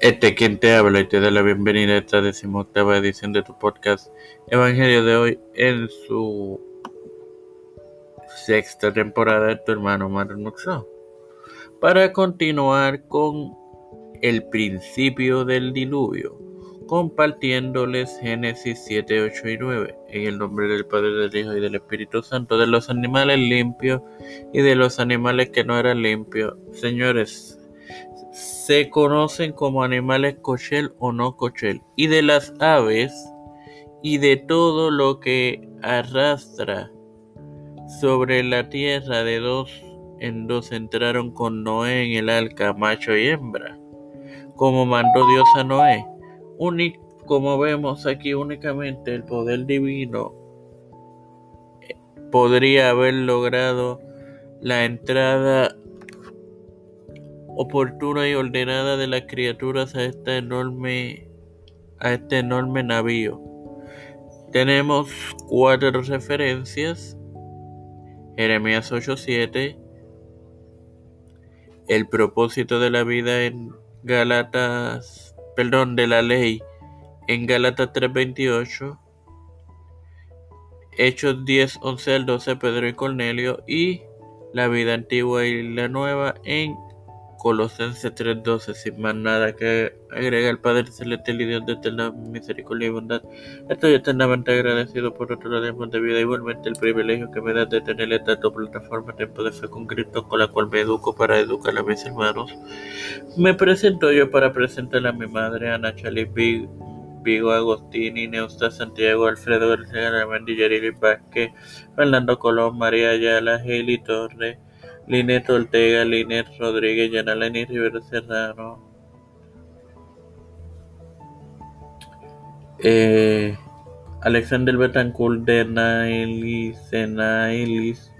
Este quien te habla y te da la bienvenida a esta decimoctava edición de tu podcast Evangelio de hoy en su sexta temporada de tu hermano Martin Muxo. Para continuar con el principio del diluvio, compartiéndoles Génesis 7, 8 y 9, en el nombre del Padre, del Hijo y del Espíritu Santo, de los animales limpios y de los animales que no eran limpios. Señores, se conocen como animales cochel o no cochel, y de las aves y de todo lo que arrastra sobre la tierra de dos en dos entraron con Noé en el arca, macho y hembra, como mandó Dios a Noé. como vemos aquí únicamente el poder divino eh, podría haber logrado la entrada oportuna y ordenada de las criaturas a esta enorme a este enorme navío. Tenemos cuatro referencias. Jeremías 8:7, el propósito de la vida en Galatas, perdón, de la ley en Galatas 3:28, Hechos 10, 11 al 12, Pedro y Cornelio, y la vida antigua y la nueva en Colosenses 3:12, sin más nada que agrega el Padre Celestial y Dios de eterna misericordia y bondad. Estoy eternamente agradecido por otro tiempo de vida, igualmente el privilegio que me da de tener esta plataforma Tiempo de Fe con Cristo, con la cual me educo para educar a mis hermanos. Me presento yo para presentarle a mi madre, Ana Chaliz Vigo Agostini, Neusta Santiago, Alfredo García, Armandi Yarili Vázquez, Fernando Colón, María Ayala, Geli Torres, Linet Ortega, Linet Rodríguez, Yanaleni Rivera Serrano, eh, Alexander Betancourt de Nailis, Nailis,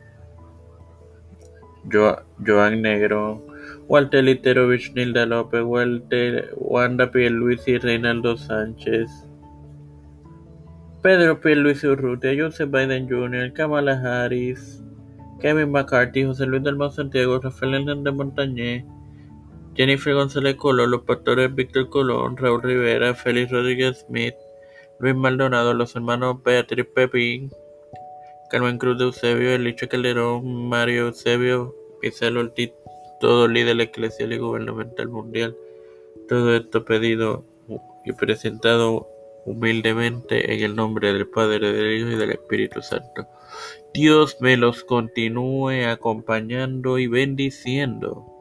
jo Joan Negro, Walter Literovich, Nilda López, Walter, Wanda Pierluisi, Reinaldo Sánchez, Pedro Pierluisi Urrutia, Joseph Biden Jr., Kamala Harris, Kevin McCarthy, José Luis del Santiago, Rafael Hernández Montañez, Jennifer González Colón, los pastores Víctor Colón, Raúl Rivera, Félix Rodríguez Smith, Luis Maldonado, los hermanos Beatriz Pepín, Carmen Cruz de Eusebio, Elicho Calderón, Mario Eusebio, Pizarro Ortiz, todo líder eclesial y gubernamental mundial. Todo esto pedido y presentado humildemente en el nombre del Padre, del Hijo y del Espíritu Santo. Dios me los continúe acompañando y bendiciendo.